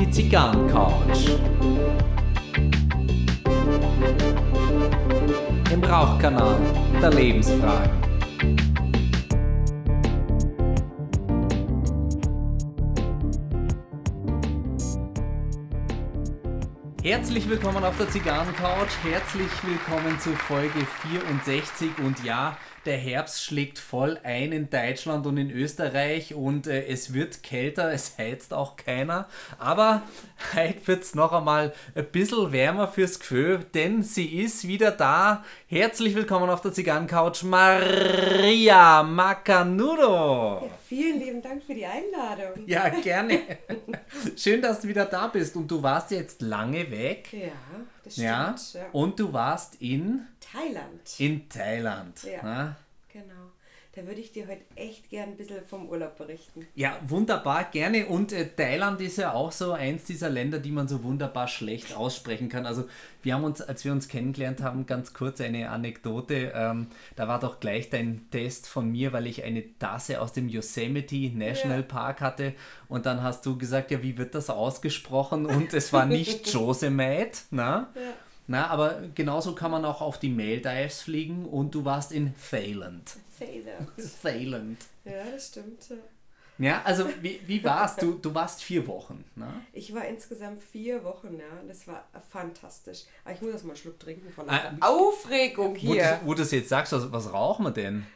Die Zigarrencouch. Im Rauchkanal der Lebensfragen. Herzlich willkommen auf der Zigarrencouch. Herzlich willkommen zu Folge 64. Und ja, der Herbst schlägt voll ein in Deutschland und in Österreich und äh, es wird kälter, es heizt auch keiner. Aber heute wird es noch einmal ein bisschen wärmer fürs Gefühl, denn sie ist wieder da. Herzlich willkommen auf der Zigarrencouch, Maria Macanudo. Vielen lieben Dank für die Einladung. Ja, gerne. Schön, dass du wieder da bist und du warst jetzt lange weg. Ja, das stimmt. Ja, Ja. und du warst in, Thailand. in Thailand. Ja. Ja. Genau. Da würde ich dir heute echt gern ein bisschen vom Urlaub berichten. Ja, wunderbar, gerne. Und äh, Thailand ist ja auch so eins dieser Länder, die man so wunderbar schlecht aussprechen kann. Also wir haben uns, als wir uns kennengelernt haben, ganz kurz eine Anekdote. Ähm, da war doch gleich dein Test von mir, weil ich eine Tasse aus dem Yosemite National Ja. Park hatte. Und dann hast du gesagt, ja, wie wird das ausgesprochen? Und es war nicht Yosemite, na? Ja. Na, aber genauso kann man auch auf die Maldives fliegen und du warst in Thailand. Thailand. Thailand. Ja, das stimmt. ja. Also wie, wie war's? Du, du warst vier Wochen, ne? Ich war insgesamt vier Wochen, ja. Das war fantastisch. Aber ich muss erst mal einen Schluck trinken von Ah, der Aufregung Wo, hier. wo du das jetzt sagst, was, was rauchen wir denn?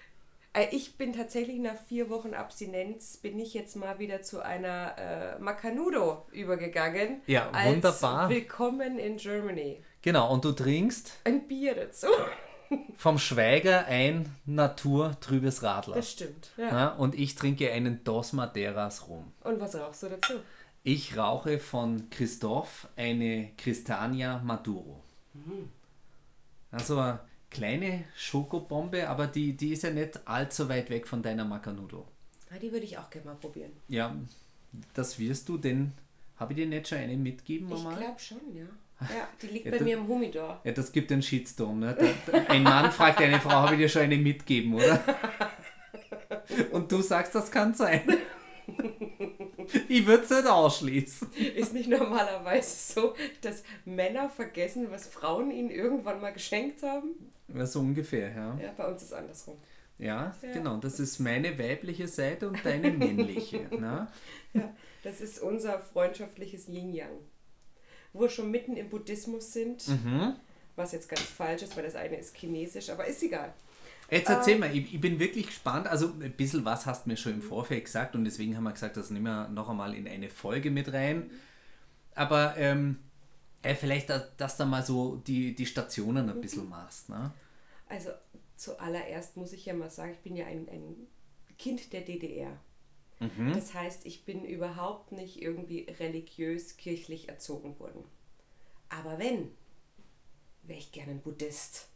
Äh, Ich bin tatsächlich nach vier Wochen Abstinenz, bin ich jetzt mal wieder zu einer äh, Macanudo übergegangen. Ja, wunderbar. Willkommen in Germany. Genau, und du trinkst Ein Bier dazu. vom Schweiger ein naturtrübes Radler. Das stimmt. Ja. Ja, und ich trinke einen Dos Madeiras rum. Und was rauchst du dazu? Ich rauche von Christoph eine Cristania Maduro. Also eine kleine Schokobombe, aber die, die ist ja nicht allzu weit weg von deiner Macanudo. Ah, die würde ich auch gerne mal probieren. Ja, das wirst du, denn habe ich dir nicht schon eine mitgeben Ich einmal? glaube schon, ja. Ja, die liegt Ja, bei das- mir im Humidor. Ja, das gibt einen Shitstorm. Ne? Da, da, ein Mann fragt eine Frau, habe ich dir schon eine mitgeben, oder? Und du sagst, das kann sein. Ich würde es nicht ausschließen. Ist nicht normalerweise so, dass Männer vergessen, was Frauen ihnen irgendwann mal geschenkt haben? Ja, so ungefähr, ja. Ja, bei uns ist es andersrum. Ja, Ja. genau. Das ist meine weibliche Seite und deine männliche. Ne? Ja, das ist unser freundschaftliches Yin-Yang. Wo wir schon mitten im Buddhismus sind, Mhm. was jetzt ganz falsch ist, weil das eine ist chinesisch, aber ist egal. Jetzt erzähl mal, ich, ich bin wirklich gespannt. Also ein bisschen was hast du mir schon im Vorfeld gesagt und deswegen haben wir gesagt, das nehmen wir noch einmal in eine Folge mit rein. Aber ähm, äh, vielleicht, dass, dass du mal so die, die Stationen ein bisschen machst. Ne? Also zuallererst muss ich ja mal sagen, ich bin ja ein, ein Kind der DDR. Mhm. Das heißt, ich bin überhaupt nicht irgendwie religiös, kirchlich erzogen worden. Aber wenn, wäre ich gerne ein Buddhist.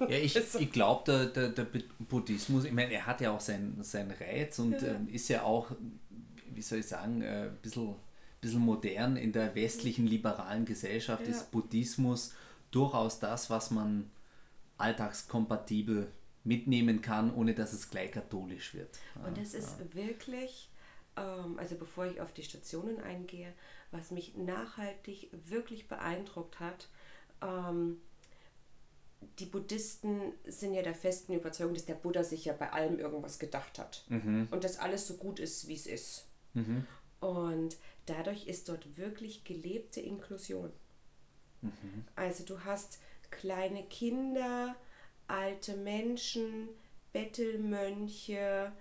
Ja, ich, ich glaube, der, der, der Buddhismus, ich meine, er hat ja auch seinen, seinen Reiz und ähm, ist ja auch, wie soll ich sagen, äh, ein bisschen, bisschen modern in der westlichen liberalen Gesellschaft Ja. ist Buddhismus durchaus das, was man alltagskompatibel mitnehmen kann, ohne dass es gleich katholisch wird. Und das ist wirklich, ähm, also bevor ich auf die Stationen eingehe, was mich nachhaltig wirklich beeindruckt hat, ähm, die Buddhisten sind ja der festen Überzeugung, dass der Buddha sich ja bei allem irgendwas gedacht hat. Und dass alles so gut ist, wie es ist. Und dadurch ist dort wirklich gelebte Inklusion. Also du hast kleine Kinder, alte Menschen, Bettelmönche,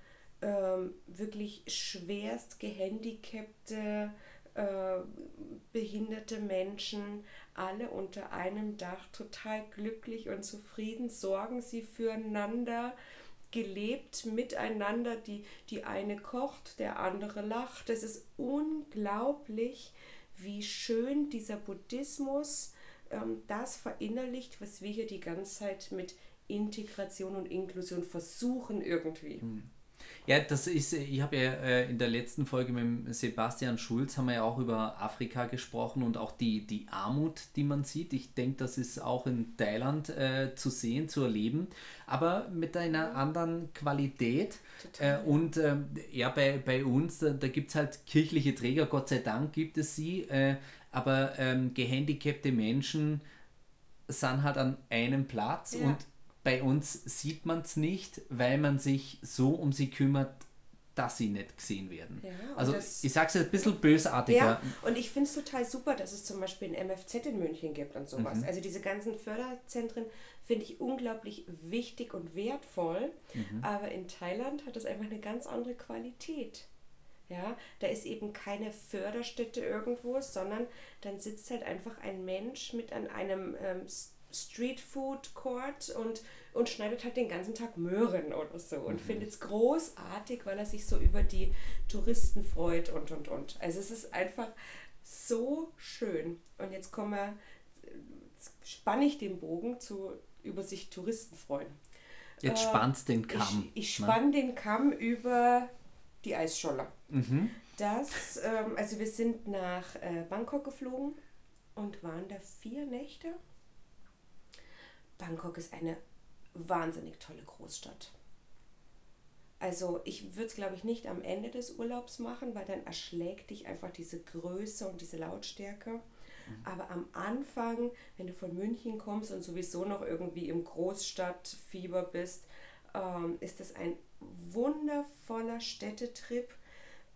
ähm, wirklich schwerst gehandicapte, äh, behinderte Menschen, alle unter einem Dach total glücklich und zufrieden, sorgen sie füreinander, gelebt miteinander, die, die eine kocht, der andere lacht. Es ist unglaublich, wie schön dieser Buddhismus ähm, das verinnerlicht, was wir hier die ganze Zeit mit Integration und Inklusion versuchen irgendwie. Ja, das ist, ich habe ja äh, in der letzten Folge mit Sebastian Schulz haben wir ja auch über Afrika gesprochen und auch die, die Armut, die man sieht. Ich denke, das ist auch in Thailand äh, zu sehen, zu erleben, aber mit einer anderen Qualität. Äh, und ähm, ja, bei, bei uns, da, da gibt es halt kirchliche Träger, Gott sei Dank gibt es sie, äh, aber ähm, gehandicapte Menschen sind halt an einem Platz ja. und bei uns sieht man es nicht, weil man sich so um sie kümmert, dass sie nicht gesehen werden. Ja, also ich sage es ein bisschen bösartiger. Ja, und ich finde es total super, dass es zum Beispiel ein MFZ in München gibt und sowas. Mhm. Also diese ganzen Förderzentren finde ich unglaublich wichtig und wertvoll. Mhm. Aber in Thailand hat es einfach eine ganz andere Qualität. Ja, da ist eben keine Förderstätte irgendwo, sondern dann sitzt halt einfach ein Mensch mit an einem ähm, Street Food Court und, und schneidet halt den ganzen Tag Möhren oder so und mhm. findet es großartig, weil er sich so über die Touristen freut und und und. Also es ist einfach so schön. Und jetzt kommen wir, spanne ich den Bogen zu über sich Touristen freuen. Jetzt äh, spannst den Kamm. Ich, ich spann ne? den Kamm über die Eisscholle. Mhm. Das, ähm, also wir sind nach äh, Bangkok geflogen und waren da vier Nächte Bangkok ist eine wahnsinnig tolle Großstadt. Also ich würde es, glaube ich, nicht am Ende des Urlaubs machen, weil dann erschlägt dich einfach diese Größe und diese Lautstärke. Mhm. Aber am Anfang, wenn du von München kommst und sowieso noch irgendwie im Großstadtfieber bist, ähm, ist das ein wundervoller Städtetrip.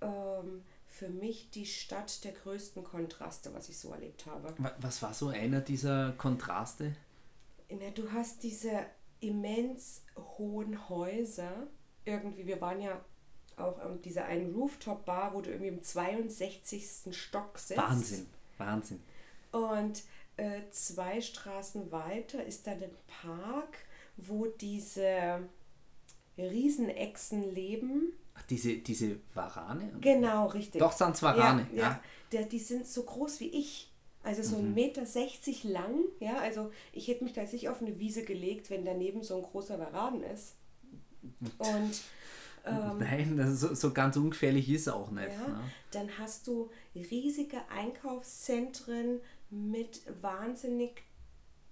Ähm, für mich die Stadt der größten Kontraste, was ich so erlebt habe. Was war so einer dieser Kontraste? Na, du hast diese immens hohen Häuser. Irgendwie, wir waren ja auch an dieser einen Rooftop-Bar, wo du irgendwie im 62. Stock sitzt. Wahnsinn, Wahnsinn. Und äh, zwei Straßen weiter ist dann ein Park, wo diese Riesenechsen leben. Ach, diese, diese Warane? Genau, richtig. Doch, sind es Warane. Ja, ja. ja. die sind so groß wie ich. Also so mhm. 1,60 Meter lang, ja, also ich hätte mich da jetzt nicht auf eine Wiese gelegt, wenn daneben so ein großer Varaden ist. Und ähm, Nein, so, so ganz ungefährlich ist auch nicht. Ja, ne? Dann hast du riesige Einkaufszentren mit wahnsinnig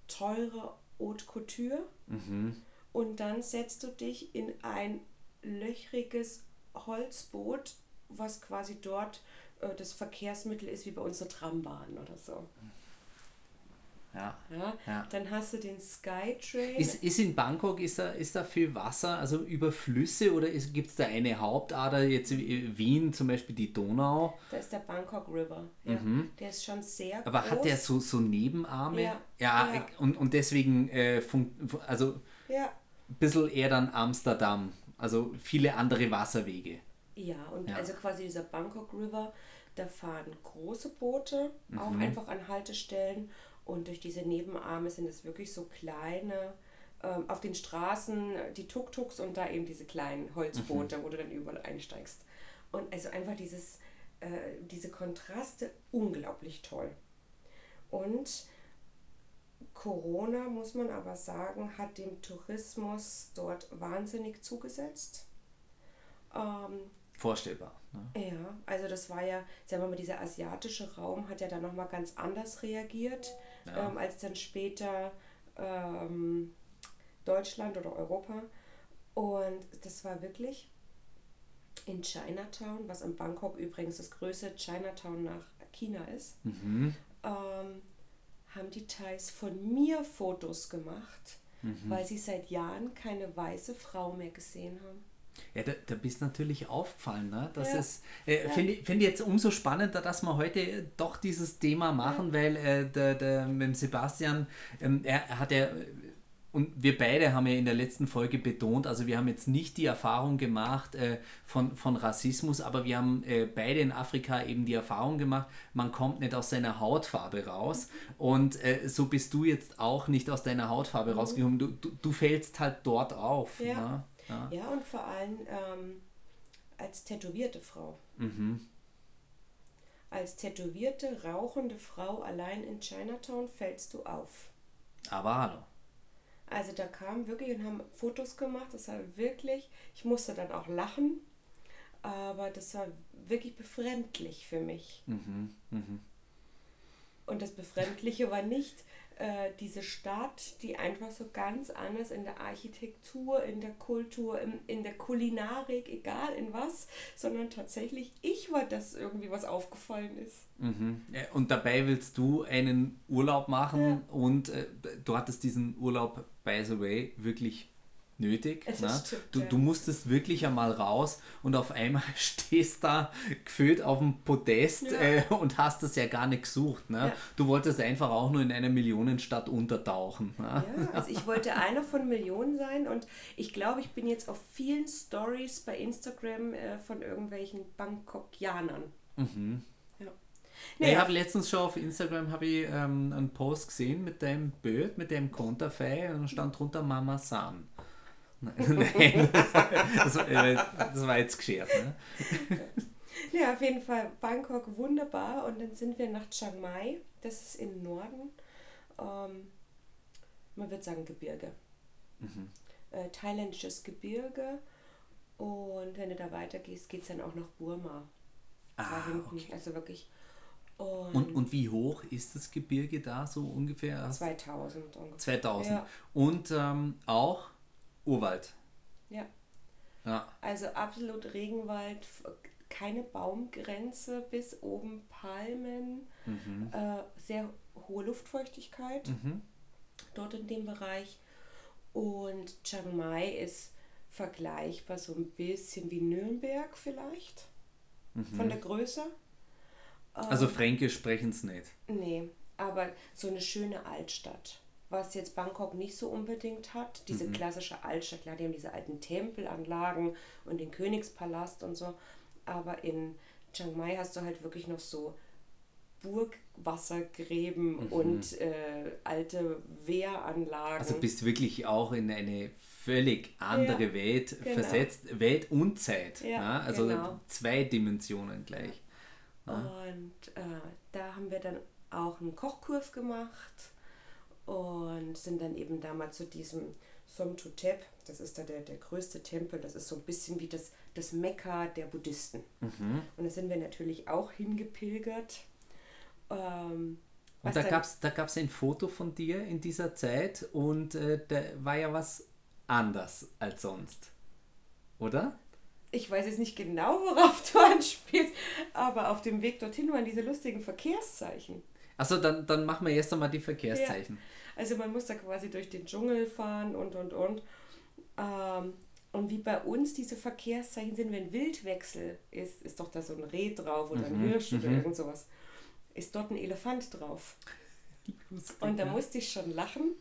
teurer Haute Couture. Mhm. Und dann setzt du dich in ein löchriges Holzboot, was quasi dort äh, das Verkehrsmittel ist wie bei uns eine Trambahn oder so. Ja, ja, ja. Dann hast du den Skytrain. Ist, ist in Bangkok, ist da, ist da viel Wasser, also über Flüsse oder gibt es da eine Hauptader, jetzt Wien zum Beispiel die Donau? Da ist der Bangkok River. Ja. Mhm. Der ist schon sehr Aber groß. hat der so, so Nebenarme? Ja. ja. Und, und deswegen, äh, also ja. ein bisschen eher dann Amsterdam, also viele andere Wasserwege. Ja, und also quasi dieser Bangkok River, da fahren große Boote, mhm. auch einfach an Haltestellen. Und durch diese Nebenarme sind es wirklich so kleine, ähm, auf den Straßen die Tuk-Tuks und da eben diese kleinen Holzboote, mhm. wo du dann überall einsteigst. Und also einfach dieses, äh, diese Kontraste unglaublich toll. Und Corona, muss man aber sagen, hat dem Tourismus dort wahnsinnig zugesetzt. Ähm, Vorstellbar. Ne? Ja, also das war ja, sagen wir mal, dieser asiatische Raum hat ja dann nochmal ganz anders reagiert, ja. ähm, als dann später ähm, Deutschland oder Europa. Und das war wirklich in Chinatown, was in Bangkok übrigens das größte Chinatown nach China ist, mhm. ähm, haben die Thais von mir Fotos gemacht, mhm. weil sie seit Jahren keine weiße Frau mehr gesehen haben. Ja, da, da bist natürlich aufgefallen. Ne? Das ja. ist, äh, ja. finde ich find jetzt umso spannender, dass wir heute doch dieses Thema machen, ja. weil äh, der, der, mit dem Sebastian, ähm, er, er hat ja, und wir beide haben ja in der letzten Folge betont, also wir haben jetzt nicht die Erfahrung gemacht äh, von, von Rassismus, aber wir haben äh, beide in Afrika eben die Erfahrung gemacht, man kommt nicht aus seiner Hautfarbe raus. Und äh, so bist du jetzt auch nicht aus deiner Hautfarbe mhm. rausgekommen. Du, du, du fällst halt dort auf. Ja. Ne? Ja, ja und vor allem ähm, als tätowierte Frau. Mhm. Als tätowierte, rauchende Frau allein in Chinatown fällst du auf. Aber hallo. Also da kamen wirklich und haben Fotos gemacht. Das war wirklich, ich musste dann auch lachen, aber das war wirklich befremdlich für mich. Mhm. Mhm. Und das Befremdliche war nicht äh, diese Stadt, die einfach so ganz anders in der Architektur, in der Kultur, in, in der Kulinarik, egal in was, sondern tatsächlich ich war das irgendwie, was aufgefallen ist. Mhm. Ja, Und dabei willst du einen Urlaub machen Ja. und äh, du hattest diesen Urlaub, by the way, wirklich nötig. Ne? stimmt, du, ja. du musstest wirklich einmal raus und auf einmal stehst da gefühlt auf dem Podest Ja. äh, und hast das ja gar nicht gesucht. Ne? Ja. Du wolltest einfach auch nur in einer Millionenstadt untertauchen. Ne? Ja, also ich wollte einer von Millionen sein und ich glaube, ich bin jetzt auf vielen Stories bei Instagram äh, von irgendwelchen Bangkokianern. Mhm. Ja, Naja, ich habe letztens schon auf Instagram habe ich, ähm, einen Post gesehen mit deinem Bild, mit dem Konterfei und stand drunter Mama San. Nein, das, war- das war jetzt geschert. Ne? Ja, auf jeden Fall Bangkok wunderbar und dann sind wir nach Chiang Mai, das ist im Norden, ähm, man würde sagen Gebirge. Äh, thailändisches Gebirge und wenn du da weitergehst, geht es dann auch nach Burma. da Ah, hinten, okay. also wirklich. Und, Und, und wie hoch ist das Gebirge da so ungefähr? 2000 ungefähr. 2000. Ja. Und ähm, auch Urwald. Ja, Ja. also absolut Regenwald, keine Baumgrenze bis oben Palmen, Mhm. äh, sehr hohe Luftfeuchtigkeit. Mhm. dort in dem Bereich. Und Chiang Mai ist vergleichbar so ein bisschen wie Nürnberg vielleicht, von der Größe. Mhm. Also Fränkisch sprechen es nicht. Nee, aber so eine schöne Altstadt. Was jetzt Bangkok nicht so unbedingt hat, diese klassische Altstadt, klar, die haben diese alten Tempelanlagen und den Königspalast und so, aber in Chiang Mai hast du halt wirklich noch so Burgwassergräben und äh, alte Wehranlagen. Also bist wirklich auch in eine völlig andere Ja, Welt genau. versetzt. Welt und Zeit. Ja, ne? Also genau. zwei Dimensionen gleich. Und äh, da haben wir dann auch einen Kochkurs gemacht und sind dann eben damals zu diesem Somtutep, das ist da der, der größte Tempel, das ist so ein bisschen wie das, das Mekka der Buddhisten. Mhm. Und da sind wir natürlich auch hingepilgert. Ähm, Und da gab es da gab's ein Foto von dir in dieser Zeit und äh, da war ja was anders als sonst. Oder? ich weiß jetzt nicht genau, worauf du anspielst, aber auf dem Weg dorthin waren diese lustigen Verkehrszeichen. Achso, dann, dann machen wir erst einmal die Verkehrszeichen. Also man muss da quasi durch den Dschungel fahren und und und. Ähm, und wie bei uns diese Verkehrszeichen sind, wenn Wildwechsel ist, ist doch da so ein Reh drauf oder ein Hirsch oder irgend sowas. Ist dort ein Elefant drauf. Und da musste ich schon lachen.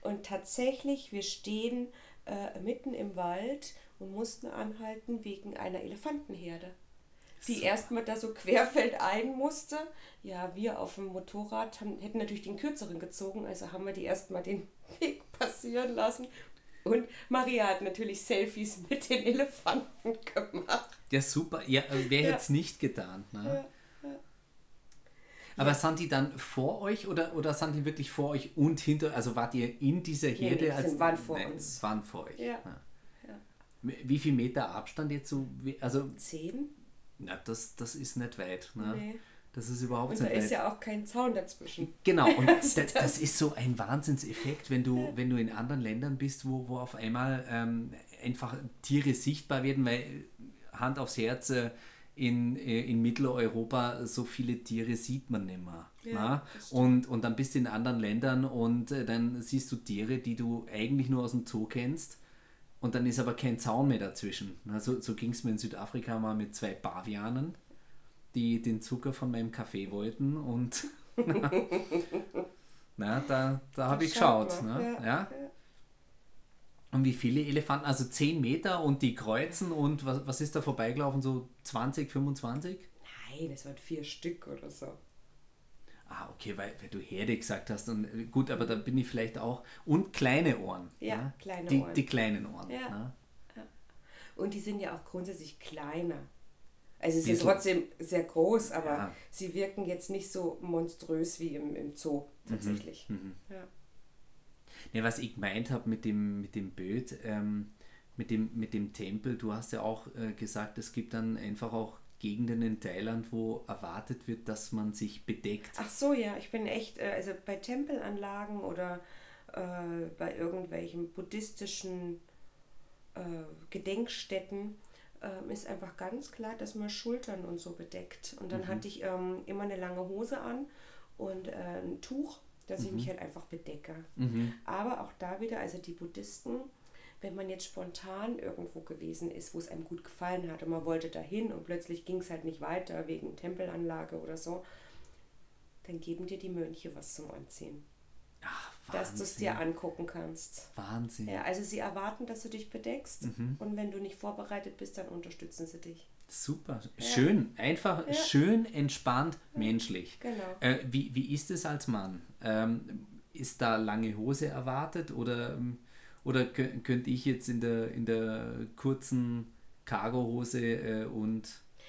Und tatsächlich, wir stehen äh, mitten im Wald und mussten anhalten wegen einer Elefantenherde, die Super. erstmal da so querfeldein musste. Ja, wir auf dem Motorrad haben, hätten natürlich den kürzeren gezogen, also haben wir die erstmal den Weg passieren lassen. Und Maria hat natürlich Selfies mit den Elefanten gemacht. Ja, super. Ja, äh, wer Ja. hätte es nicht getan? Ne? Ja, ja. Aber sind die dann vor euch oder, oder sind die wirklich vor euch und hinter, also wart ihr in dieser Herde? nee, die sind- waren vor Nein, uns. waren vor euch. Ja. Ja. Wie viel Meter Abstand jetzt so? Also, Zehn? Na, das, das ist nicht weit. Ne? Nee. Das ist überhaupt Und da weit. ist ja auch kein Zaun dazwischen. Genau, und Also das, das ist so ein Wahnsinnseffekt, wenn du, wenn du in anderen Ländern bist, wo, wo auf einmal ähm, einfach Tiere sichtbar werden, weil Hand aufs Herz, äh, in, äh, in Mitteleuropa so viele Tiere sieht man nicht mehr. Ja, stimmt. und, und dann bist du in anderen Ländern und äh, dann siehst du Tiere, die du eigentlich nur aus dem Zoo kennst. Und dann ist aber kein Zaun mehr dazwischen. Na, so ging es mir in Südafrika mal mit zwei Pavianen, die den Zucker von meinem Kaffee wollten und na, da, da habe ich schaut geschaut. Ne? ja, Ja, Und wie viele Elefanten? Also 10 Meter und die kreuzen und was, was ist da vorbeigelaufen? So 20, 25? Nein, es waren vier Stück oder so. Ah, okay, weil, weil du Herde gesagt hast. Und äh, gut, aber da bin ich vielleicht auch. Und kleine Ohren. Ja, ne? kleine die, Ohren. Die kleinen Ohren. Ja. Ne? Und die sind ja auch grundsätzlich kleiner. Also sie sind trotzdem sehr groß, aber Ja. sie wirken jetzt nicht so monströs wie im, im Zoo tatsächlich. Mhm. Ja. Ja, was ich gemeint habe mit dem, mit dem Bild, ähm, mit, dem, mit dem Tempel, du hast ja auch äh, gesagt, es gibt dann einfach auch Gegenden in Thailand, wo erwartet wird, dass man sich bedeckt. Ach so, ja, ich bin echt, äh, also bei Tempelanlagen oder äh, bei irgendwelchen buddhistischen äh, Gedenkstätten äh, ist einfach ganz klar, dass man Schultern und so bedeckt. Und dann Mhm. hatte ich ähm, immer eine lange Hose an und äh, ein Tuch, dass ich mich halt einfach bedecke. Mhm. Aber auch da wieder, also die Buddhisten, wenn man jetzt spontan irgendwo gewesen ist, wo es einem gut gefallen hat und man wollte dahin und plötzlich ging es halt nicht weiter wegen Tempelanlage oder so, dann geben dir die Mönche was zum Anziehen, Ach, dass du es dir angucken kannst. Wahnsinn. Ja, also sie erwarten, dass du dich bedeckst Mhm. und wenn du nicht vorbereitet bist, dann unterstützen sie dich. Super. Schön. Einfach Ja. schön, entspannt, menschlich. Genau. Äh, wie, wie ist es als Mann? Ähm, ist da lange Hose erwartet oder, ähm, oder kö- könnte ich jetzt in der, in der kurzen Cargohose äh, und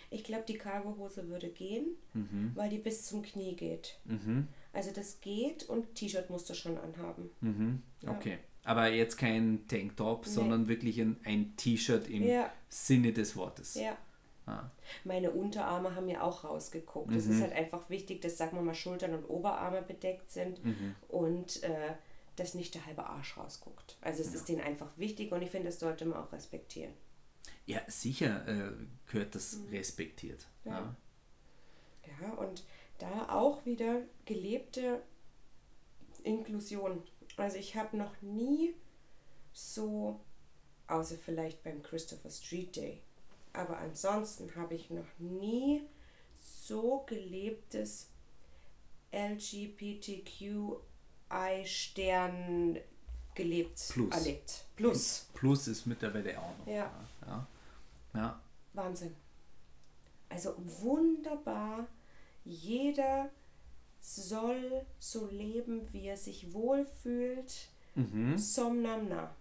Ich glaube, die Cargohose würde gehen, mhm, weil die bis zum Knie geht. mhm, Also das geht und T-Shirt musst du schon anhaben. mhm, Ja. okay. Aber jetzt kein Tanktop, Nee. sondern wirklich ein, ein T-Shirt im Ja. Sinne des Wortes. Ja. Ah, Meine Unterarme haben ja auch rausgeguckt. Es Mhm. ist halt einfach wichtig, dass, sagen wir mal, Schultern und Oberarme bedeckt sind mhm. und äh, dass nicht der halbe Arsch rausguckt. Also es ist denen einfach wichtig und ich finde, das sollte man auch respektieren. Ja, sicher äh, gehört das respektiert. Mhm. Ja. Ja. Ja, und da auch wieder gelebte Inklusion. Also ich habe noch nie so, außer vielleicht beim Christopher Street Day, aber ansonsten habe ich noch nie so gelebtes LGBTQI-Stern gelebt, Plus. erlebt. Plus. Plus ist mittlerweile auch noch. Ja. Ja. ja. Wahnsinn. Also wunderbar. Jeder soll so leben, wie er sich wohlfühlt. Mhm. Somnamna.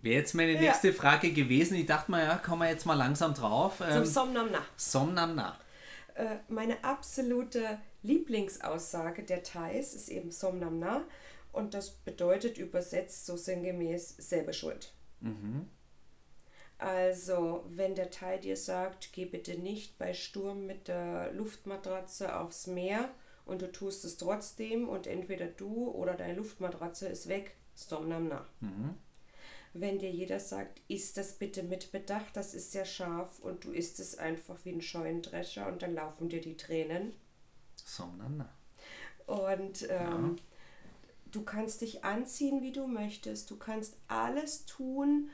Wäre jetzt meine Ja. nächste Frage gewesen. Ich dachte mal, ja, kommen wir jetzt mal langsam drauf. Zum Ähm, Somnamna. Somnamna. Äh, meine absolute Lieblingsaussage der Thais ist eben Somnamna. Und das bedeutet übersetzt so sinngemäß selbe Schuld. Mhm. Also, wenn der Thai dir sagt, geh bitte nicht bei Sturm mit der Luftmatratze aufs Meer und du tust es trotzdem und entweder du oder deine Luftmatratze ist weg, Somnamna. Mhm. Wenn dir jeder sagt, isst das bitte mit Bedacht, das ist sehr scharf und du isst es einfach wie ein Scheunendrescher und dann laufen dir die Tränen. Somnamna. Und ähm, du kannst dich anziehen, wie du möchtest. Du kannst alles tun,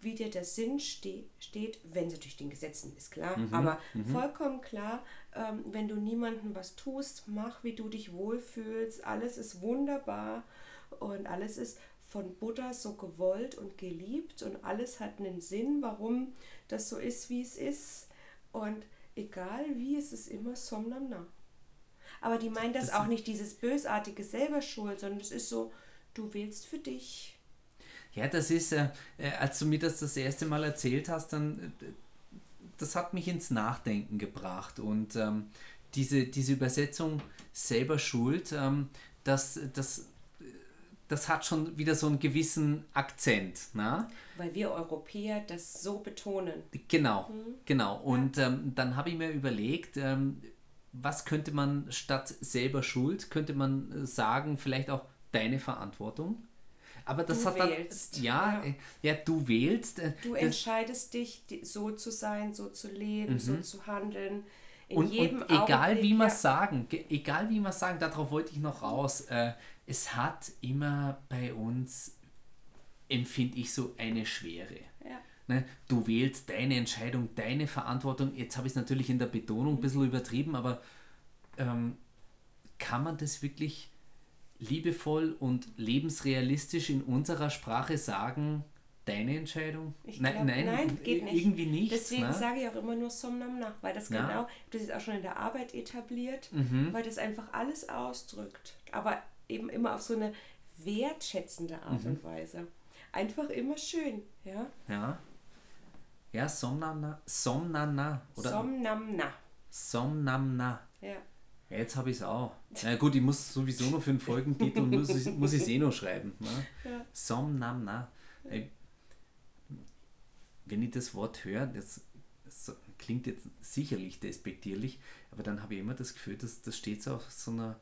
wie dir der Sinn ste steht, wenn es natürlich den Gesetzen ist, klar. Aber vollkommen klar, ähm, wenn du niemandem was tust, mach, wie du dich wohlfühlst. Alles ist wunderbar und alles ist von Buddha so gewollt und geliebt und alles hat einen Sinn, warum das so ist, wie es ist. Und egal wie, es ist immer Somnamna. Aber die meinen das, Das auch nicht dieses bösartige selber schuld, sondern es ist so, du wählst für dich. Ja, das ist, äh, äh, als du mir das das erste Mal erzählt hast, dann, äh, das hat mich ins Nachdenken gebracht. Und ähm, diese, diese Übersetzung selber schuld, ähm, das, das, das hat schon wieder so einen gewissen Akzent. Na? Weil wir Europäer das so betonen. Genau, genau. Und ähm, dann habe ich mir überlegt, ähm, was könnte man statt selber schuld, könnte man äh, sagen, vielleicht auch deine Verantwortung. Aber das Du hat dann, wählst, ja, ja. äh, ja, du wählst. äh, Du entscheidest dich, so zu sein, so zu leben, so zu handeln. In und, jedem und egal Augenblick, wie wir ja. sagen, ge- egal wie wir sagen, darauf wollte ich noch raus. Äh, es hat immer bei uns, empfinde ich so eine Schwere. Ja. Ne? Du wählst deine Entscheidung, deine Verantwortung. Jetzt habe ich es natürlich in der Betonung ein bisschen übertrieben, aber ähm, kann man das wirklich liebevoll und lebensrealistisch in unserer Sprache sagen, deine Entscheidung? Ich nein, glaub, nein, nein, geht nicht. irgendwie nicht. Deswegen ne? sage ich auch immer nur Somnamna, weil das Ja. genau, das ist auch schon in der Arbeit etabliert, Mhm. weil das einfach alles ausdrückt. Aber eben immer auf so eine wertschätzende Art Mhm. und Weise. Einfach immer schön, ja. Ja. Ja, Somnamna, Somnamna oder Somnamna, Somnamna. ja. Ja, jetzt habe ich es auch. Na gut, ich muss sowieso noch für einen Folgentitel, muss ich es muss eh noch schreiben. Ne? Ja. Som Nam Na. Ey, Wenn ich das Wort höre, das, das klingt jetzt sicherlich despektierlich, aber dann habe ich immer das Gefühl, dass das steht so auf so einer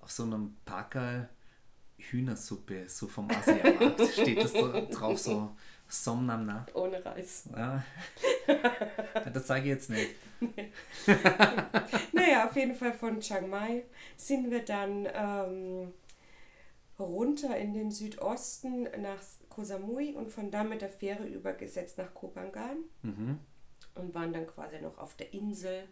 auf so einem Packerl Hühnersuppe, so vom Asiamarkt, steht das da drauf, so Som Nam Na. Ohne Reis. Ja. Das sage ich jetzt nicht. Naja, auf jeden Fall von Chiang Mai sind wir dann ähm, runter in den Südosten nach Koh Samui und von da mit der Fähre übergesetzt nach Koh Phangan Mhm. und waren dann quasi noch auf der Insel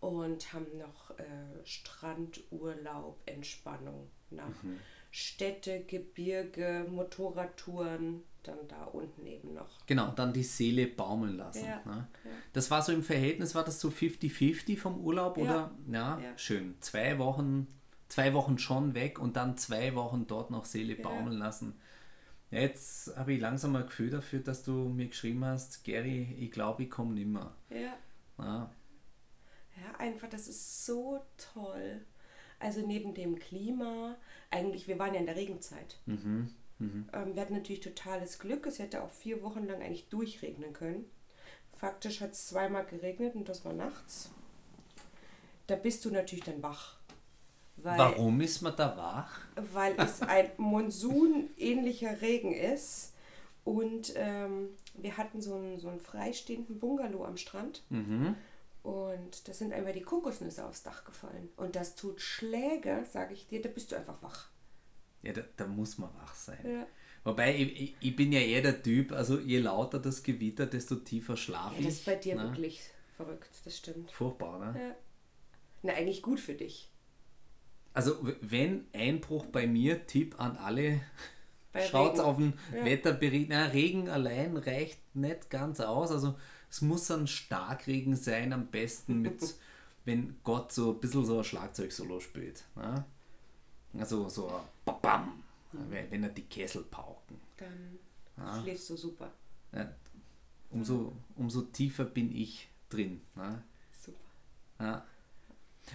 und haben noch äh, Strandurlaub, Entspannung nach Städte, Gebirge, Motorradtouren, dann da unten eben noch. Genau, dann die Seele baumeln lassen. Ja, Ne? ja. Das war so im Verhältnis, war das so 50-50 vom Urlaub Ja, oder? Ja, ja. schön. Zwei Wochen, zwei Wochen schon weg und dann zwei Wochen dort noch Seele baumeln lassen. Jetzt habe ich langsam ein Gefühl dafür, dass du mir geschrieben hast, Gary, ich glaube, ich komme nimmer. Ja. Ja, Ja, einfach, das ist so toll. Also neben dem Klima, eigentlich, wir waren ja in der Regenzeit. mhm. Ähm, wir hatten natürlich totales Glück. Es hätte auch vier Wochen lang eigentlich durchregnen können. Faktisch hat es zweimal geregnet und das war nachts. Da bist du natürlich dann wach. Weil, Warum ist man da wach? Weil es ein monsunähnlicher Regen ist. Und ähm, wir hatten so einen, so einen freistehenden Bungalow am Strand. Mhm. Und da sind einfach die Kokosnüsse aufs Dach gefallen. Und das tut Schläge, sage ich dir, da bist du einfach wach. Ja, da, da muss man wach sein. Ja. Wobei, ich, ich, bin ja eher der Typ, also je lauter das Gewitter, desto tiefer schlafe Ja, ich. das ist bei dir ne? wirklich verrückt, das stimmt. Furchtbar, ne? Ja. Na, eigentlich gut für dich. Also, wenn Einbruch bei mir, Tipp an alle, Bei schaut Regen. auf den Ja. Wetterbericht. Na, Regen allein reicht nicht ganz aus. Also, es muss ein Starkregen sein, am besten mit, wenn Gott so ein bisschen so ein Schlagzeugsolo spielt. Ne? Also, so ein Babam, wenn er die Kessel pauken. Dann Ja. schläfst du super. Ja, umso, umso tiefer bin ich drin. Ne? Super. Ja.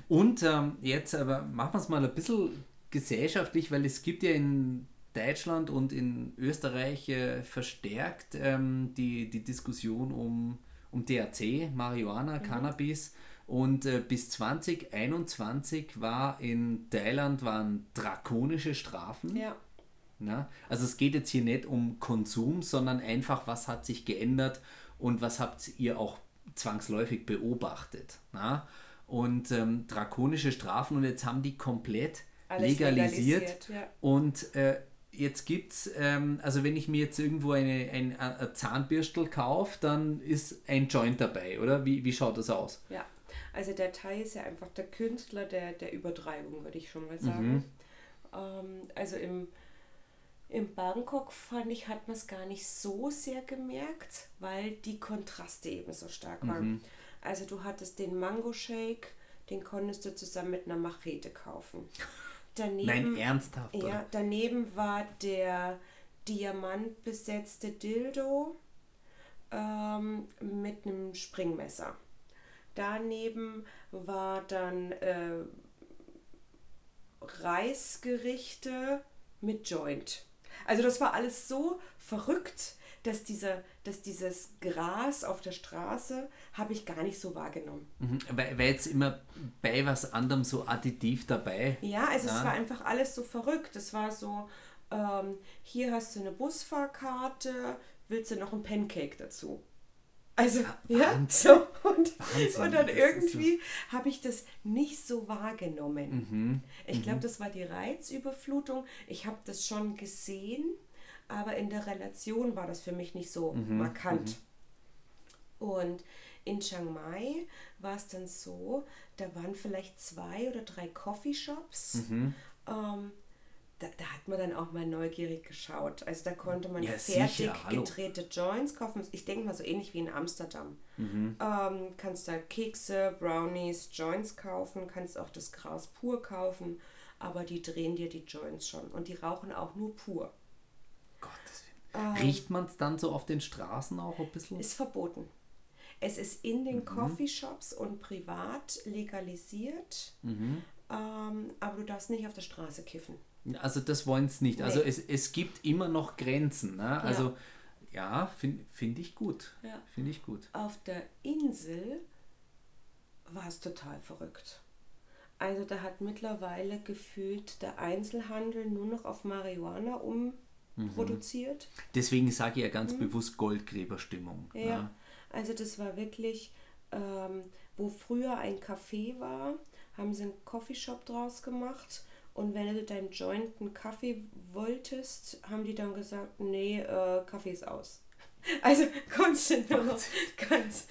Und ähm, jetzt aber machen wir es mal ein bisschen gesellschaftlich, weil es gibt ja in Deutschland und in Österreich äh, verstärkt ähm, die, die Diskussion um, um THC, Marihuana, Cannabis. Und äh, bis 2021 war in Thailand waren drakonische Strafen. Ja. Na? Also es geht jetzt hier nicht um Konsum, sondern einfach, was hat sich geändert und was habt ihr auch zwangsläufig beobachtet. Na? Und ähm, drakonische Strafen und jetzt haben die komplett Alles legalisiert. legalisiert, ja. Und äh, jetzt gibt es, ähm, also wenn ich mir jetzt irgendwo eine, ein, ein Zahnbürstel kaufe, dann ist ein Joint dabei, oder? Wie, wie schaut das aus? Ja. Also der Thai ist ja einfach der Künstler der, der Übertreibung, würde ich schon mal sagen. Ähm, also im, im Bangkok fand ich, hat man es gar nicht so sehr gemerkt, weil die Kontraste eben so stark waren. Also du hattest den Mango Shake, den konntest du zusammen mit einer Machete kaufen. Daneben, Nein, ernsthaft. ja, daneben war der diamantbesetzte Dildo ähm, mit einem Springmesser. Daneben war dann äh, Reisgerichte mit Joint. Also das war alles so verrückt, dass, dieser, dass dieses Gras auf der Straße habe ich gar nicht so wahrgenommen. Mhm, Weil, weil jetzt immer bei was anderem so additiv dabei. Ja, also Ja. es war einfach alles so verrückt. Es war so, ähm, hier hast du eine Busfahrkarte, willst du noch ein Pancake dazu? Also, ja, Wahnsinn. so. Und, Wahnsinn, und dann irgendwie habe ich das nicht so wahrgenommen. Mhm. Ich glaube, das war die Reizüberflutung. Ich habe das schon gesehen, aber in der Relation war das für mich nicht so Mhm, markant. Und in Chiang Mai war es dann so, da waren vielleicht zwei oder drei Coffeeshops. Mhm. Ähm, da, da hat man dann auch mal neugierig geschaut. Also da konnte man Ja, fertig sicher, gedrehte Joints kaufen. Ich denke mal so ähnlich wie in Amsterdam. Mhm. Ähm, kannst da Kekse, Brownies, Joints kaufen, kannst auch das Gras pur kaufen, aber die drehen dir die Joints schon und die rauchen auch nur pur. Gottes Willen. Riecht man es dann so auf den Straßen auch ein bisschen? Ist verboten. Es ist in den mhm. Coffeeshops und privat legalisiert, mhm. ähm, aber du darfst nicht auf der Straße kiffen. Also das wollen sie nicht. Also nee. Also es, es gibt immer noch Grenzen. Ne? Also ja, ja finde find ich gut. Ja. Finde ich gut. Auf der Insel war es total verrückt. Also da hat mittlerweile gefühlt der Einzelhandel nur noch auf Marihuana umproduziert. Mhm. Deswegen sage ich ja ganz mhm. bewusst Goldgräberstimmung. Ja, ja, also das war wirklich, ähm, wo früher ein Café war, haben sie einen Coffeeshop draus gemacht. Und wenn du deinen Joint einen Kaffee wolltest, haben die dann gesagt, nee, äh, Kaffee ist aus. Also konntest du noch ganz,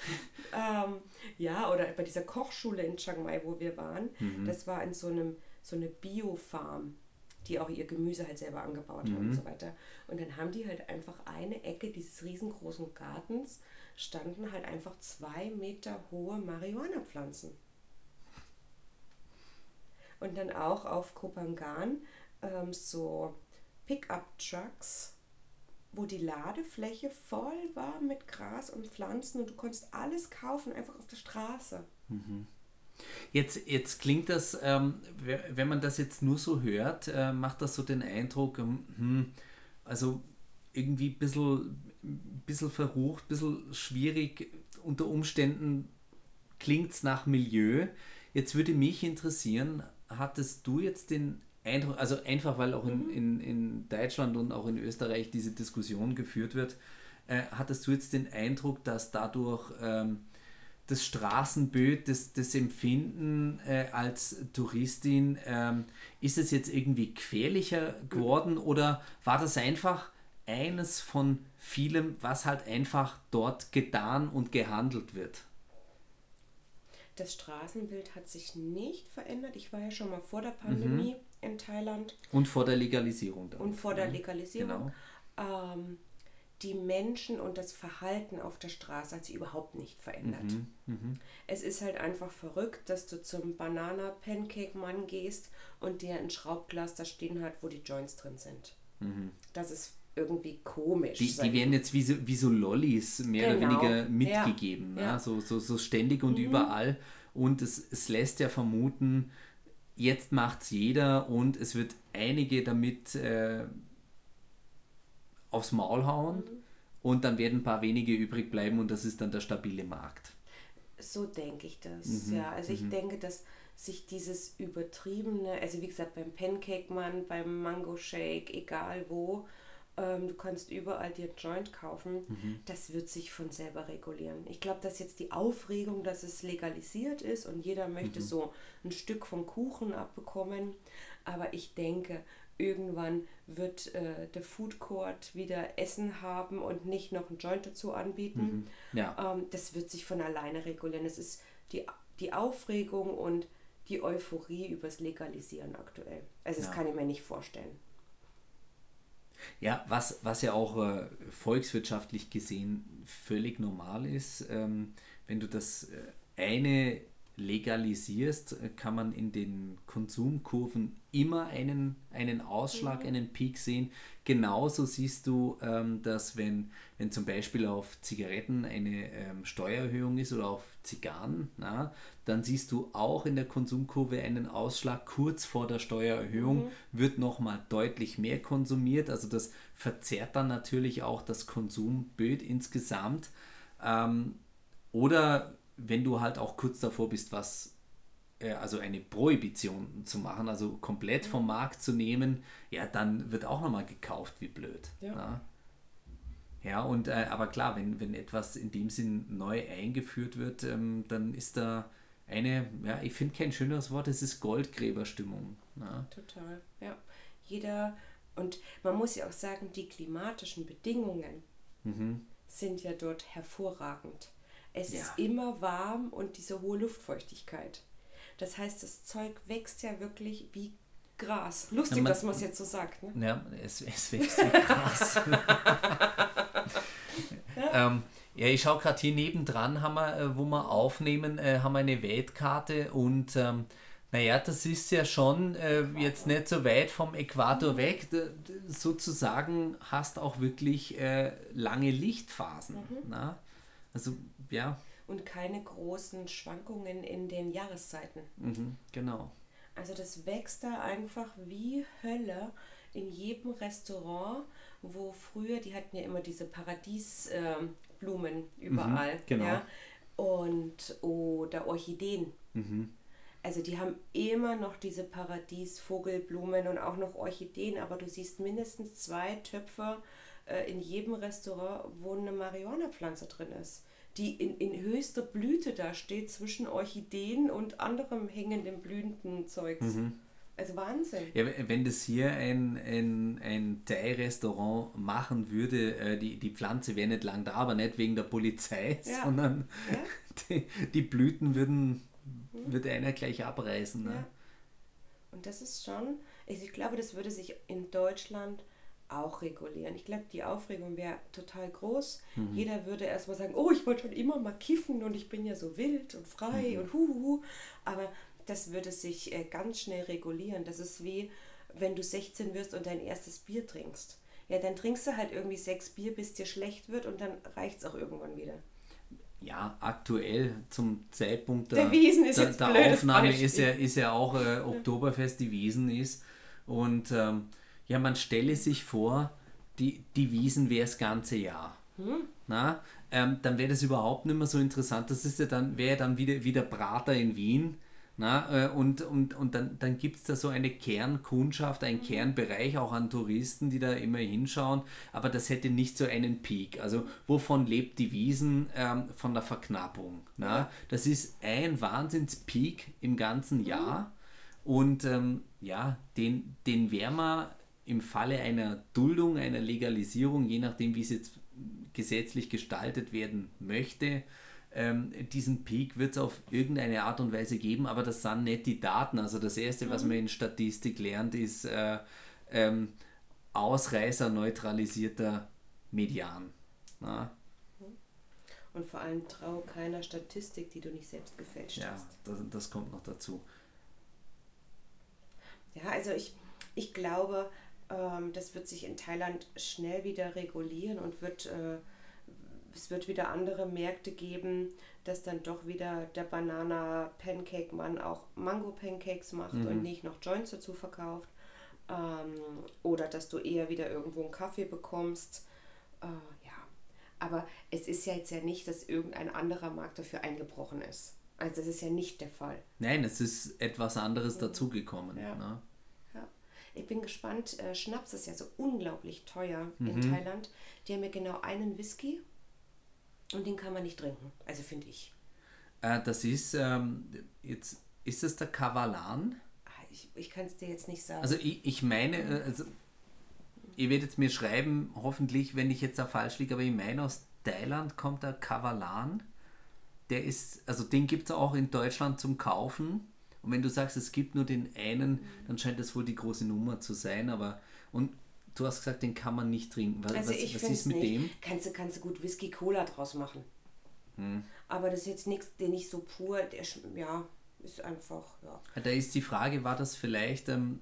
ähm, ja, oder bei dieser Kochschule in Chiang Mai, wo wir waren, mhm. das war in so einem, so eine Bio-Farm, die auch ihr Gemüse halt selber angebaut mhm. haben und so weiter. Und dann haben die halt einfach eine Ecke dieses riesengroßen Gartens, standen halt einfach zwei Meter hohe Marihuana-Pflanzen. Und dann auch auf Kopangan ähm, so Pickup-Trucks, wo die Ladefläche voll war mit Gras und Pflanzen und du konntest alles kaufen, einfach auf der Straße. Mhm. Jetzt, jetzt klingt das, ähm, wenn man das jetzt nur so hört, äh, macht das so den Eindruck, ähm, hm, also irgendwie ein bisschen, bisschen verrucht, ein bisschen schwierig, unter Umständen klingt es nach Milieu. Jetzt würde mich interessieren, hattest du jetzt den Eindruck, also einfach weil auch in, mhm. in, in Deutschland und auch in Österreich diese Diskussion geführt wird, äh, hattest du jetzt den Eindruck, dass dadurch ähm, das Straßenbild, das, das Empfinden äh, als Touristin, ähm, ist es jetzt irgendwie gefährlicher geworden oder war das einfach eines von vielem, was halt einfach dort getan und gehandelt wird? Das Straßenbild hat sich nicht verändert. Ich war ja schon mal vor der Pandemie mhm. in Thailand. Und vor der Legalisierung. Dann. Und vor der Legalisierung. Genau. Ähm, die Menschen und das Verhalten auf der Straße hat sich überhaupt nicht verändert. Mhm, mh. Es ist halt einfach verrückt, dass du zum Banana Pancake Mann gehst und der ein Schraubglas da stehen hat, wo die Joints drin sind. Mhm. Das ist irgendwie komisch. Die, die werden jetzt wie so, wie so Lollis mehr genau. oder weniger mitgegeben. Ja. Ja. So, so, so ständig und mhm. überall. Und es, es lässt ja vermuten, jetzt macht es jeder und es wird einige damit äh, aufs Maul hauen mhm. und dann werden ein paar wenige übrig bleiben und das ist dann der stabile Markt. So denke ich das, mhm. ja. Also ich mhm. denke, dass sich dieses übertriebene, also wie gesagt, beim Pancake Mann, beim Mango Shake, egal wo, ähm, du kannst überall dir Joint kaufen, mhm. das wird sich von selber regulieren. Ich glaube, dass jetzt die Aufregung, dass es legalisiert ist und jeder möchte mhm. so ein Stück vom Kuchen abbekommen, aber ich denke, irgendwann wird äh, der Food Court wieder Essen haben und nicht noch ein Joint dazu anbieten. Mhm. Ja. Ähm, das wird sich von alleine regulieren. Es ist die, die Aufregung und die Euphorie übers Legalisieren aktuell. Also das ja. kann ich mir nicht vorstellen. Ja, was, was ja auch äh, volkswirtschaftlich gesehen völlig normal ist, ähm, wenn du das äh, eine legalisierst, äh, kann man in den Konsumkurven immer einen, einen Ausschlag, mhm. einen Peak sehen. Genauso siehst du, ähm, dass wenn, wenn zum Beispiel auf Zigaretten eine ähm, Steuererhöhung ist oder auf Zigarren, na, dann siehst du auch in der Konsumkurve einen Ausschlag. Kurz vor der Steuererhöhung mhm. wird nochmal deutlich mehr konsumiert. Also das verzerrt dann natürlich auch das Konsumbild insgesamt. Ähm, oder wenn du halt auch kurz davor bist, was äh, also eine Prohibition zu machen, also komplett vom Markt zu nehmen, ja, dann wird auch nochmal gekauft, wie blöd. Ja, ja. ja und äh, aber klar, wenn, wenn etwas in dem Sinn neu eingeführt wird, ähm, dann ist da eine, ja, ich finde kein schöneres Wort, es ist Goldgräberstimmung. Ja. Total, ja. Jeder, und man muss ja auch sagen, die klimatischen Bedingungen mhm. sind ja dort hervorragend. Es ja. ist immer warm und diese hohe Luftfeuchtigkeit. Das heißt, das Zeug wächst ja wirklich wie Gras. Lustig, ja, man, dass man es jetzt so sagt. Ne? Ja, es, es wächst wie Gras. ja. Ähm, ja, ich schaue gerade hier nebendran, haben wir, äh, wo wir aufnehmen, äh, haben wir eine Weltkarte und ähm, naja, das ist ja schon äh, jetzt nicht so weit vom Äquator mhm. weg. Da, sozusagen hast auch wirklich äh, lange Lichtphasen. Mhm. Also ja. und keine großen Schwankungen in den Jahreszeiten. Mhm, genau. Also das wächst da einfach wie Hölle in jedem Restaurant, wo früher, die hatten ja immer diese Paradiesblumen überall. Mhm, genau. Ja? Und oder Orchideen. Mhm. Also die haben immer noch diese Paradiesvogelblumen und auch noch Orchideen, aber du siehst mindestens zwei Töpfe äh, in jedem Restaurant, wo eine Marihuana-Pflanze drin ist, die in, in höchster Blüte da steht zwischen Orchideen und anderem hängenden blühenden Zeugs. Also Wahnsinn. Ja, wenn das hier ein, ein, ein Thai-Restaurant machen würde, äh, die, die Pflanze wäre nicht lang da, aber nicht wegen der Polizei, Ja. sondern Ja. die, die Blüten würden, würde einer gleich abreißen. Ne? Ja. Und das ist schon, also ich glaube, das würde sich in Deutschland auch regulieren. Ich glaube, die Aufregung wäre total groß. Jeder würde erstmal sagen, oh, ich wollte schon immer mal kiffen und ich bin ja so wild und frei und huhuhu. Aber das würde sich äh, ganz schnell regulieren. Das ist wie, wenn du 16 wirst und dein erstes Bier trinkst. Ja, dann trinkst du halt irgendwie sechs Bier, bis dir schlecht wird und dann reicht es auch irgendwann wieder. Ja, aktuell zum Zeitpunkt Der Wiesn ist der, der Aufnahme Beispiel. ist ja, ist ja auch äh, Oktoberfest, die Wiesen ist. Und ähm, ja, man stelle sich vor, die, die Wiesen wäre das ganze Jahr. Hm? Na, ähm, dann wäre das überhaupt nicht mehr so interessant. Das ist ja dann, wäre dann wieder, wieder Prater in Wien. Na, äh, und, und, und dann, dann gibt es da so eine Kernkundschaft, einen Kernbereich auch an Touristen, die da immer hinschauen, aber das hätte nicht so einen Peak. Also wovon lebt die Wiesen? Ähm, von der Verknappung. Na? Das ist ein Wahnsinnspeak im ganzen Jahr und ähm, ja, den, den werden wir im Falle einer Duldung, einer Legalisierung, je nachdem wie es jetzt gesetzlich gestaltet werden möchte, ähm, diesen Peak wird es auf irgendeine Art und Weise geben, aber das sind nicht die Daten. Also das Erste, was man in Statistik lernt, ist äh, ähm, Ausreißer neutralisierter Median. Na? Und vor allem trau keiner Statistik, die du nicht selbst gefälscht Ja, hast. das, das kommt noch dazu. Ja, also ich, ich glaube, ähm, das wird sich in Thailand schnell wieder regulieren und wird, äh, es wird wieder andere Märkte geben, dass dann doch wieder der Banana-Pancake-Mann auch Mango-Pancakes macht und nicht noch Joints dazu verkauft. Ähm, oder dass du eher wieder irgendwo einen Kaffee bekommst. Äh, ja, aber es ist ja jetzt ja nicht, dass irgendein anderer Markt dafür eingebrochen ist. Also das ist ja nicht der Fall. Nein, es ist etwas anderes dazugekommen. Ja. Ne? Ich bin gespannt. Äh, Schnaps ist ja so unglaublich teuer Mhm. in Thailand. Die haben ja genau einen Whisky und den kann man nicht trinken. Also finde ich. Äh, das ist ähm, jetzt, ist das der Kavalan? Ah, Ich, ich kann es dir jetzt nicht sagen. Also ich, ich meine, äh, also, ihr werdet mir schreiben, hoffentlich, wenn ich jetzt da falsch liege, aber ich meine, aus Thailand kommt der Kavalan. Der ist, also den gibt es auch in Deutschland zum Kaufen. Und wenn du sagst, es gibt nur den einen, dann scheint das wohl die große Nummer zu sein. Aber und du hast gesagt, den kann man nicht trinken. Was, also was, ich was finde ist mit nicht. dem? Hm. Kannst du, kannst du gut Whisky-Cola draus machen. Aber das ist jetzt nichts, den nicht so pur, der ja, ist einfach, ja. Da ist die Frage, war das vielleicht, ähm,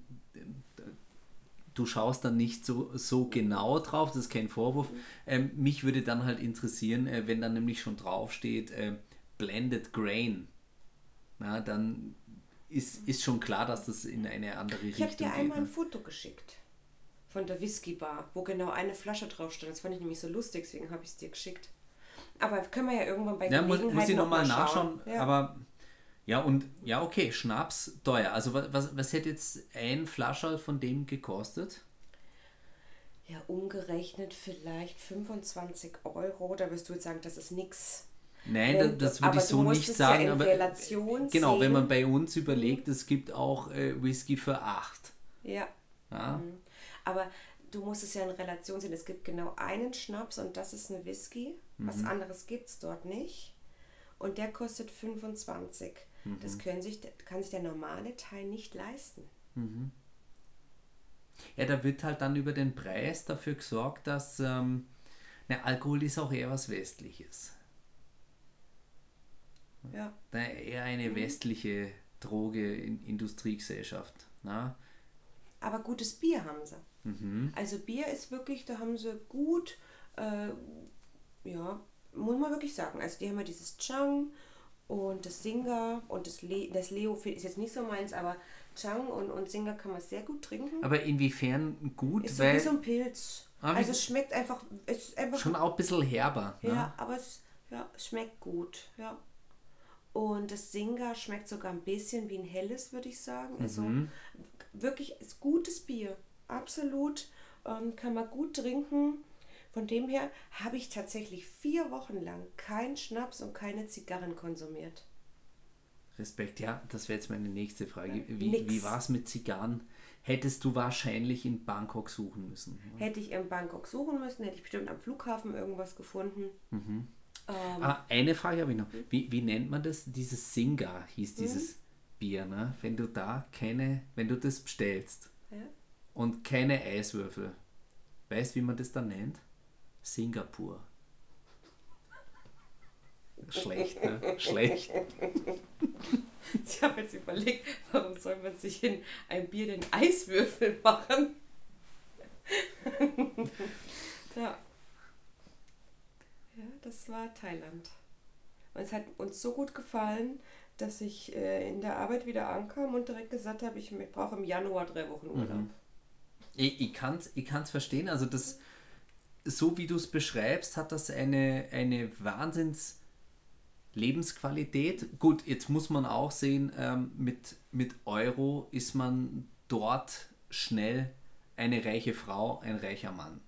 du schaust dann nicht so, so genau drauf, das ist kein Vorwurf. Ähm, mich würde dann halt interessieren, äh, wenn dann nämlich schon draufsteht, äh, Blended Grain, na, dann ist, ist schon klar, dass das in eine andere Ich habe Richtung dir einmal ein geht. Ne? Foto geschickt von der Whisky-Bar, wo genau eine Flasche drauf stand. Das fand ich nämlich so lustig, deswegen habe ich es dir geschickt. Aber können wir ja irgendwann bei Ja, muss, Gelegenheit muss ich noch nochmal mal nachschauen, schauen. Ja. aber ja, und ja, okay, Schnaps teuer. Also was, was, was hätte jetzt ein Flascherl von dem gekostet? Ja, umgerechnet vielleicht 25 Euro. Da wirst du jetzt sagen, das ist nix. Nein, das, das würde ich so nicht ja sagen. in aber Relation genau, wenn man sehen. bei uns überlegt, es gibt auch äh, Whisky für 8. Ja. Ja? Mhm. Aber du musst es ja in Relation sehen. Es gibt genau einen Schnaps und das ist ein Whisky. Was Mhm. anderes gibt es dort nicht. Und der kostet 25. Mhm. Das können sich, kann sich der normale Teil nicht leisten. ja, da wird halt dann über den Preis dafür gesorgt, dass ähm, na, Alkohol ist auch eher was Westliches. Ja. Eher eine Mhm. westliche Droge in Industriegesellschaft. Na? Aber gutes Bier haben sie. Mhm. Also Bier ist wirklich, da haben sie gut, äh, ja, muss man wirklich sagen. Also die haben ja dieses Chang und das Singa und das, Le das Leo ist jetzt nicht so meins, aber Chang und, und Singa kann man sehr gut trinken. Aber inwiefern gut? Ist so wie so ein Pilz. Ah, also es schmeckt einfach, es ist einfach schon auch ein bisschen herber. ja, Ne? aber es, ja, schmeckt gut, ja. Und das Singa schmeckt sogar ein bisschen wie ein helles, würde ich sagen. Also Mhm. wirklich gutes Bier. Absolut. Ähm, kann man gut trinken. Von dem her habe ich tatsächlich vier Wochen lang keinen Schnaps und keine Zigarren konsumiert. Respekt, ja, das wäre jetzt meine nächste Frage. Wie, Nix. wie war es mit Zigarren? Hättest du wahrscheinlich in Bangkok suchen müssen. Hätte ich in Bangkok suchen müssen, hätte ich bestimmt am Flughafen irgendwas gefunden. Ähm, Ah, eine Frage habe ich noch. Wie, wie nennt man das? Dieses Singa Mhm. hieß dieses Bier, ne? Wenn du da keine, wenn du das bestellst ja. und keine Eiswürfel, weißt wie man das dann nennt? Singapur. Schlecht, ne? Schlecht. Ich habe jetzt überlegt, warum soll man sich in ein Bier den Eiswürfel machen? ja. Ja, das war Thailand. Und es hat uns so gut gefallen, dass ich äh, in der Arbeit wieder ankam und direkt gesagt habe, ich brauche im Januar drei Wochen Urlaub. Ich, ich kann es ich kann's verstehen. Also das, so wie du es beschreibst, hat das eine, eine Wahnsinns Lebensqualität. Gut, jetzt muss man auch sehen, ähm, mit, mit Euro ist man dort schnell eine reiche Frau, ein reicher Mann.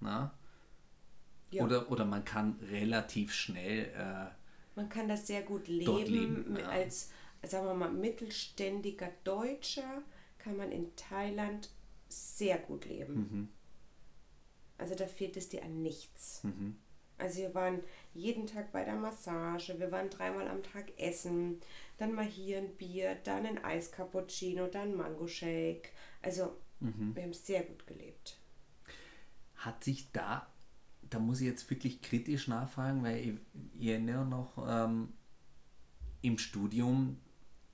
Na? Ja. Oder, oder man kann relativ schnell äh, Man kann das sehr gut leben. leben, ja. Als, sagen wir mal, mittelständiger Deutscher kann man in Thailand sehr gut leben. Mhm. Also da fehlt es dir an nichts. Also wir waren jeden Tag bei der Massage, wir waren dreimal am Tag essen, dann mal hier ein Bier, dann ein Eiscappuccino, dann Mango Shake. Also Mhm. wir haben sehr gut gelebt. hat sich da, da muss ich jetzt wirklich kritisch nachfragen, weil ich, ich erinnere noch, ähm, im Studium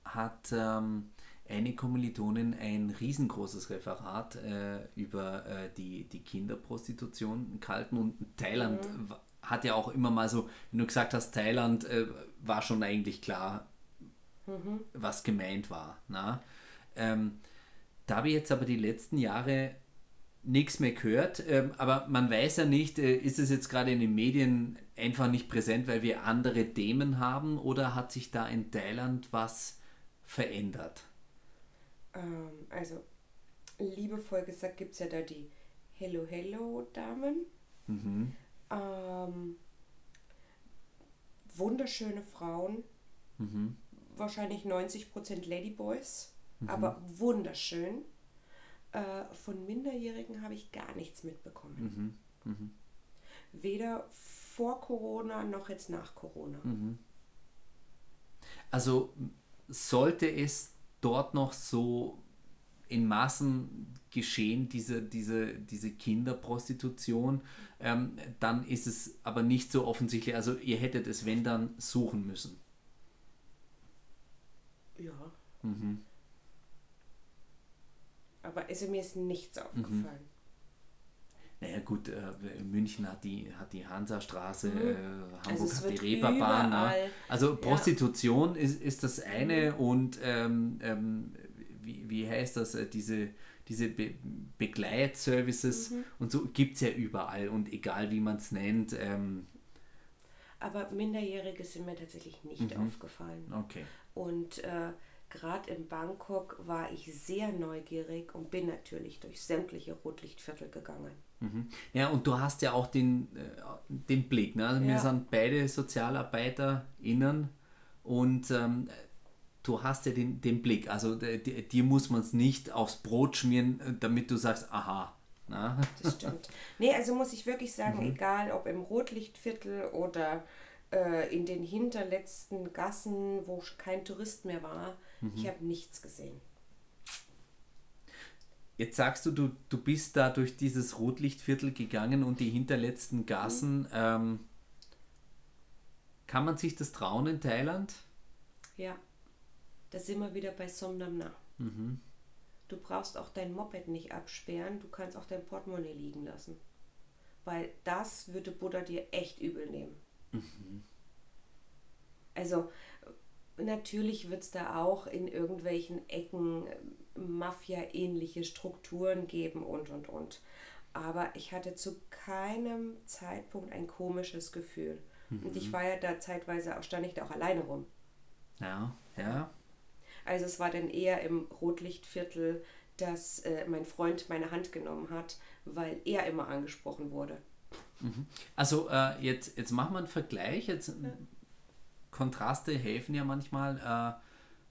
hat ähm, eine Kommilitonin ein riesengroßes Referat äh, über äh, die, die Kinderprostitution gehalten und Thailand wa- hat ja auch immer mal so, wenn du gesagt hast, Thailand äh, war schon eigentlich klar, was gemeint war. Na? Ähm, da habe ich jetzt aber die letzten Jahre nichts mehr gehört, ähm, aber man weiß ja nicht, äh, ist es jetzt gerade in den Medien einfach nicht präsent, weil wir andere Themen haben oder hat sich da in Thailand was verändert? Ähm, also liebevoll gesagt gibt es ja da die Hello Hello Damen. Mhm. Ähm, wunderschöne Frauen, Mhm. wahrscheinlich 90% Ladyboys, Mhm. aber wunderschön. Äh, von Minderjährigen habe ich gar nichts mitbekommen. Mhm. Weder vor Corona noch jetzt nach Corona. Mhm. Also sollte es dort noch so in Massen geschehen, diese, diese, diese Kinderprostitution, ähm, dann ist es aber nicht so offensichtlich. Also ihr hättet es, wenn dann, suchen müssen. Ja. Mhm. Aber also mir ist nichts Mhm. aufgefallen. Naja gut, äh, München hat die, hat die Hansastraße, äh, Hamburg Also hat die Reeperbahn. Ne? Also Ja. Prostitution ist, ist das eine und ähm, ähm, wie, wie heißt das, äh, diese, diese Be Begleitservices Mhm. und so gibt es ja überall und egal wie man es nennt. Ähm, Aber Minderjährige sind mir tatsächlich nicht Mhm. aufgefallen. okay. Und äh, gerade in Bangkok war ich sehr neugierig und bin natürlich durch sämtliche Rotlichtviertel gegangen. Mhm. Ja, und du hast ja auch den, äh, den Blick. Ne? Also Wir Ja. sind beide SozialarbeiterInnen und ähm, du hast ja den, den Blick. Also dir muss man es nicht aufs Brot schmieren, äh, damit du sagst, aha. Na? Das stimmt. nee, also muss ich wirklich sagen, egal ob im Rotlichtviertel oder äh, in den hinterletzten Gassen, wo kein Tourist mehr war, ich habe nichts gesehen. Jetzt sagst du, du, du bist da durch dieses Rotlichtviertel gegangen und die hinterletzten Gassen. Ähm, kann man sich das trauen in Thailand? Ja, da sind wir wieder bei Somnamna. Du brauchst auch dein Moped nicht absperren, du kannst auch dein Portemonnaie liegen lassen. Weil das würde Buddha dir echt übel nehmen. Mhm. Also natürlich wird es da auch in irgendwelchen Ecken äh, Mafia-ähnliche Strukturen geben und, und, und. Aber ich hatte zu keinem Zeitpunkt ein komisches Gefühl. Mhm. Und ich mhm. war ja da zeitweise auch, stand ich da auch alleine rum. Ja, ja. Also es war dann eher im Rotlichtviertel, dass äh, mein Freund meine Hand genommen hat, weil er immer angesprochen wurde. Mhm. Also äh, jetzt, jetzt machen wir einen Vergleich. Jetzt, ja. Kontraste helfen ja manchmal. Äh,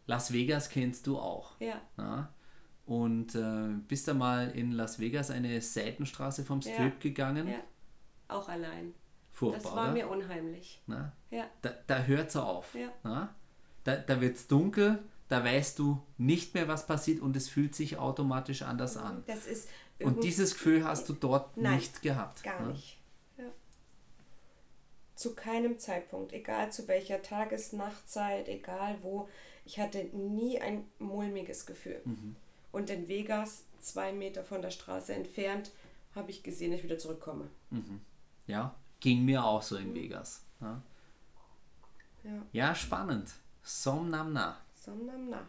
Las Vegas kennst du auch. Ja. ja? Und äh, bist du mal in Las Vegas eine Seitenstraße vom Strip ja. gegangen? Ja, auch allein. Furchtbar, das war oder? mir unheimlich. Na? Ja. Da, da hört es auf. Ja. Na? Da, da wird es dunkel, da weißt du nicht mehr, was passiert und es fühlt sich automatisch anders an. Das ist und dieses Gefühl hast du dort Nein, nicht gehabt. Gar ne? nicht. Zu keinem Zeitpunkt, egal zu welcher Tages-, Nachtzeit, egal wo, ich hatte nie ein mulmiges Gefühl. Mhm. Und in Vegas, zwei Meter von der Straße entfernt, habe ich gesehen, dass ich wieder zurückkomme. Mhm. Ja, ging mir auch so in mhm. Vegas. Ja. ja. ja, spannend. Somnamna. Somnamna.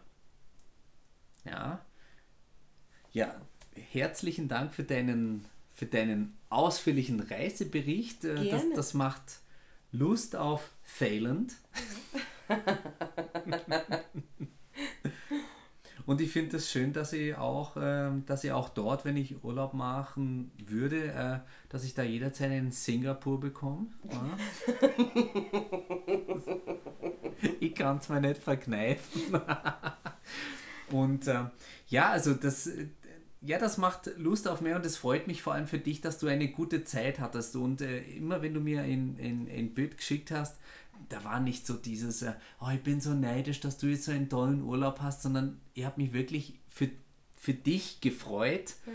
Ja. Ja, herzlichen Dank für deinen, für deinen ausführlichen Reisebericht. Äh, Gerne. Das, das macht Lust auf Thailand. Und ich finde es das schön, dass ich auch, äh, dass ich auch dort, wenn ich Urlaub machen würde, äh, dass ich da jederzeit einen Singapur bekomme. Ja? ich kann es mir nicht verkneifen. Und äh, ja, also das, ja, das macht Lust auf mehr und es freut mich vor allem für dich, dass du eine gute Zeit hattest. Und äh, immer wenn du mir ein, ein, ein Bild geschickt hast, da war nicht so dieses, äh, oh, ich bin so neidisch, dass du jetzt so einen tollen Urlaub hast, sondern ich habe mich wirklich für, für dich gefreut. Ja.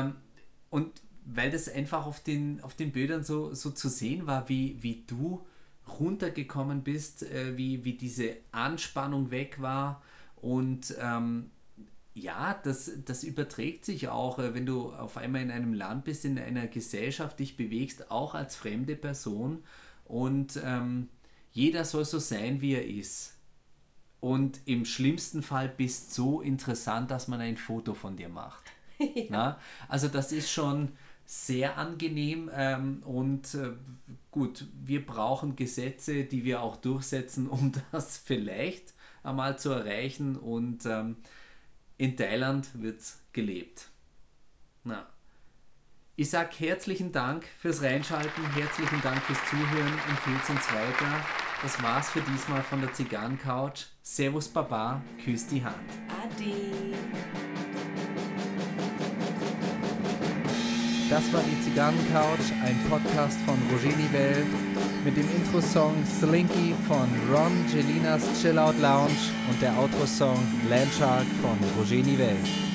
Ähm, und weil das einfach auf den, auf den Bildern so, so zu sehen war, wie, wie du runtergekommen bist, äh, wie, wie diese Anspannung weg war. Und ähm, ja, das, das überträgt sich auch, äh, wenn du auf einmal in einem Land bist, in einer Gesellschaft dich bewegst, auch als fremde Person. Und ähm, jeder soll so sein, wie er ist. Und im schlimmsten Fall bist so interessant, dass man ein Foto von dir macht. ja. Na? Also das ist schon sehr angenehm ähm, und äh, gut, wir brauchen Gesetze, die wir auch durchsetzen, um das vielleicht einmal zu erreichen und ähm, in Thailand wird es gelebt. Na. Ich sage herzlichen Dank fürs Reinschalten, herzlichen Dank fürs Zuhören, empfehlt uns weiter. Das war's für diesmal von der Zigarrencouch. Servus Baba, küsst die Hand. Ade. Das war die Zigarrencouch, ein Podcast von Roger Nivelle mit dem Intro-Song Slinky von Ron Gelinas Chill Out Lounge und der Outro-Song Landshark von Roger Nivelle.